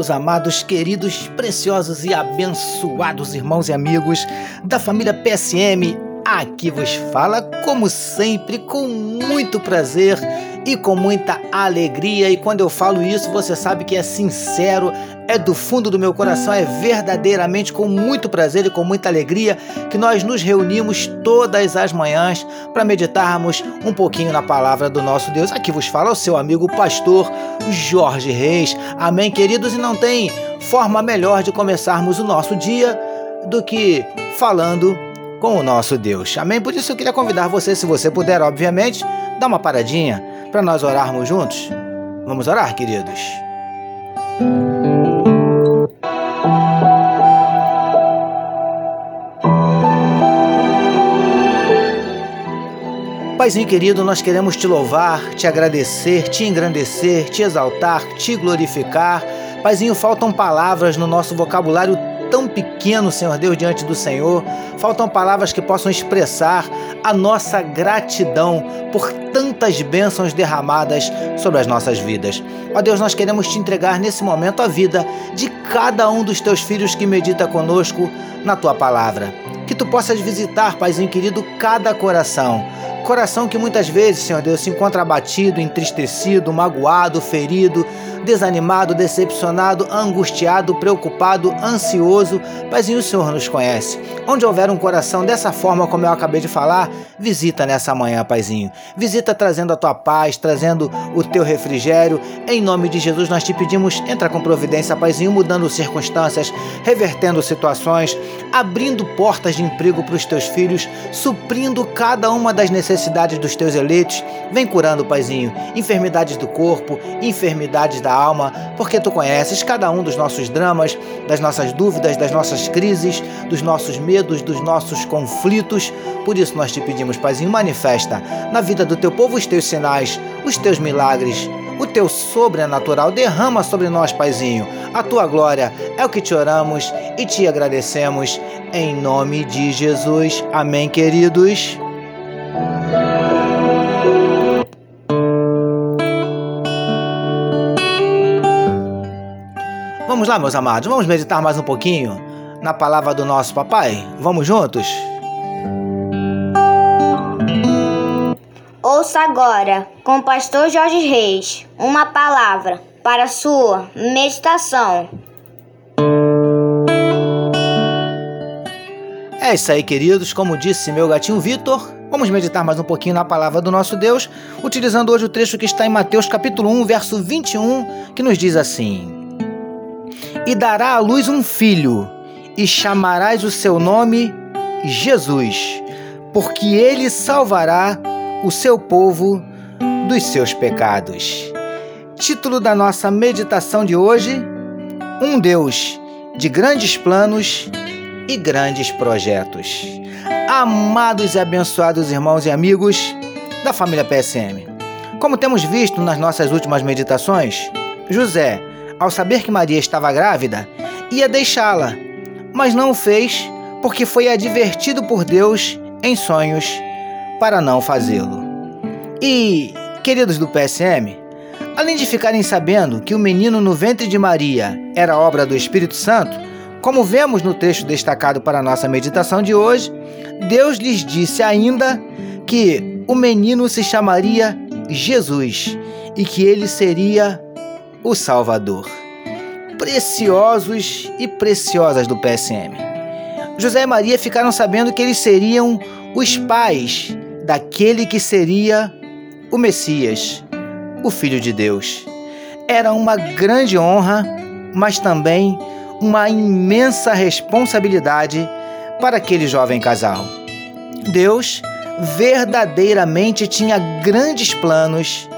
meus amados, queridos, preciosos e abençoados irmãos e amigos da família PSM. Aqui vos fala, como sempre, com muito prazer e com muita alegria. E quando eu falo isso, você sabe que é sincero, é do fundo do meu coração, é verdadeiramente com muito prazer e com muita alegria que nós nos reunimos todas as manhãs para meditarmos um pouquinho na palavra do nosso Deus. Aqui vos fala o seu amigo pastor Jorge Reis. Amém, queridos? E não tem forma melhor de começarmos o nosso dia do que falando com o nosso Deus. Amém? Por isso eu queria convidar você, se você puder, obviamente, dar uma paradinha para nós orarmos juntos. Vamos orar, queridos? Paizinho querido, nós queremos te louvar, te agradecer, te engrandecer, te exaltar, te glorificar. Paizinho, faltam palavras no nosso vocabulário tão pequeno, Senhor Deus, diante do Senhor. Faltam palavras que possam expressar a nossa gratidão por tantas bênçãos derramadas sobre as nossas vidas. Ó Deus, nós queremos te entregar nesse momento a vida de cada um dos teus filhos que medita conosco na tua palavra. Que tu possas visitar, Paizinho querido, cada coração coração que muitas vezes, Senhor Deus, se encontra abatido, entristecido, magoado, ferido, desanimado, decepcionado, angustiado, preocupado, ansioso. Paizinho, o Senhor nos conhece. Onde houver um coração dessa forma, como eu acabei de falar, visita nessa manhã, Paizinho. Visita trazendo a tua paz, trazendo o teu refrigério. Em nome de Jesus, nós te pedimos, entra com providência, Paizinho, mudando circunstâncias, revertendo situações, abrindo portas de emprego para os teus filhos, suprindo cada uma das necessidades dos teus eleitos. Vem curando, Paizinho, enfermidades do corpo, enfermidades da da alma, porque tu conheces cada um dos nossos dramas, das nossas dúvidas, das nossas crises, dos nossos medos, dos nossos conflitos. Por isso nós te pedimos, Paizinho, manifesta na vida do teu povo os teus sinais, os teus milagres, o teu sobrenatural. Derrama sobre nós, Paizinho, a tua glória. É o que te oramos e te agradecemos. Em nome de Jesus. Amém, queridos. Lá, meus amados, vamos meditar mais um pouquinho na palavra do nosso papai? Vamos juntos? Ouça agora, com o pastor Jorge Reis, uma palavra para sua meditação. É isso aí, queridos. Como disse meu gatinho Vitor, vamos meditar mais um pouquinho na palavra do nosso Deus, utilizando hoje o trecho que está em Mateus capítulo 1, verso 21, que nos diz assim: e dará à luz um filho, e chamarás o seu nome Jesus, porque ele salvará o seu povo dos seus pecados. Título da nossa meditação de hoje: Um Deus de grandes planos e grandes projetos. Amados e abençoados irmãos e amigos da família PSM. Como temos visto nas nossas últimas meditações, José ao saber que Maria estava grávida, ia deixá-la, mas não o fez porque foi advertido por Deus em sonhos para não fazê-lo. E, queridos do PSM, além de ficarem sabendo que o menino no ventre de Maria era obra do Espírito Santo, como vemos no texto destacado para a nossa meditação de hoje, Deus lhes disse ainda que o menino se chamaria Jesus e que ele seria o Salvador. Preciosos e preciosas do PSM. José e Maria ficaram sabendo que eles seriam os pais daquele que seria o Messias, o Filho de Deus. Era uma grande honra, mas também uma imensa responsabilidade para aquele jovem casal. Deus verdadeiramente tinha grandes planos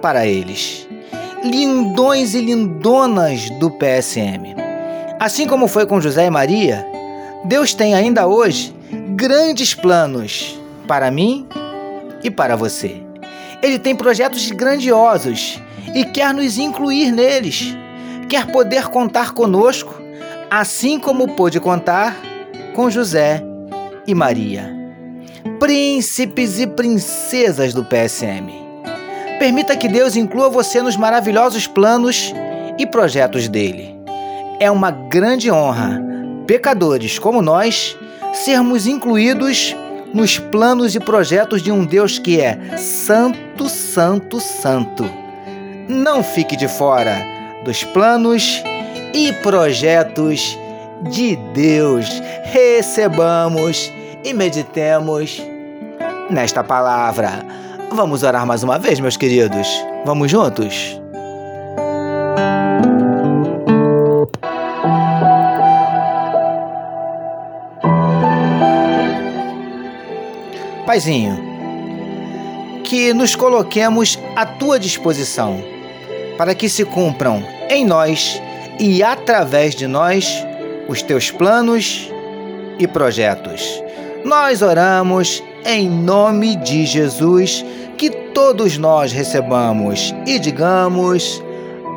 para eles lindões e lindonas do PSM. Assim como foi com José e Maria, Deus tem ainda hoje grandes planos para mim e para você. Ele tem projetos grandiosos e quer nos incluir neles. Quer poder contar conosco, assim como pôde contar com José e Maria. Príncipes e princesas do PSM. Permita que Deus inclua você nos maravilhosos planos e projetos dele. é uma grande honra, pecadores como nós, sermos incluídos nos planos e projetos de um Deus que é Santo, Santo, Santo. Não fique de fora dos planos e projetos de Deus. Recebamos e meditemos nesta palavra. Vamos orar mais uma vez, meus queridos? Vamos juntos? Paizinho, que nos coloquemos à tua disposição para que se cumpram em nós e através de nós os teus planos e projetos. Nós oramos em nome de Jesus, que todos nós recebamos e digamos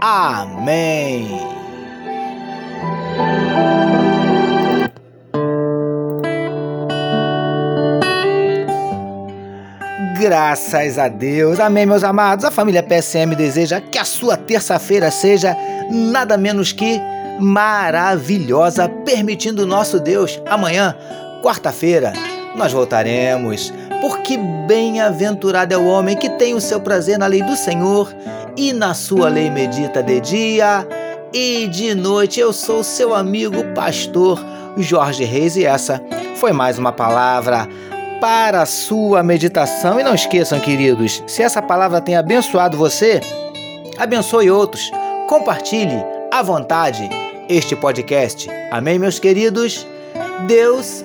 Amém. Graças a Deus. Amém, meus amados. A família PSM deseja que a sua terça-feira seja nada menos que maravilhosa, permitindo nosso Deus. Amanhã, quarta-feira, nós voltaremos. Porque bem-aventurado é o homem que tem o seu prazer na lei do Senhor e na sua lei medita de dia e de noite. Eu sou seu amigo pastor Jorge Reis e essa foi mais uma palavra para a sua meditação. E não esqueçam, queridos, se essa palavra tem abençoado você, abençoe outros. Compartilhe à vontade este podcast. Amém, meus queridos? Deus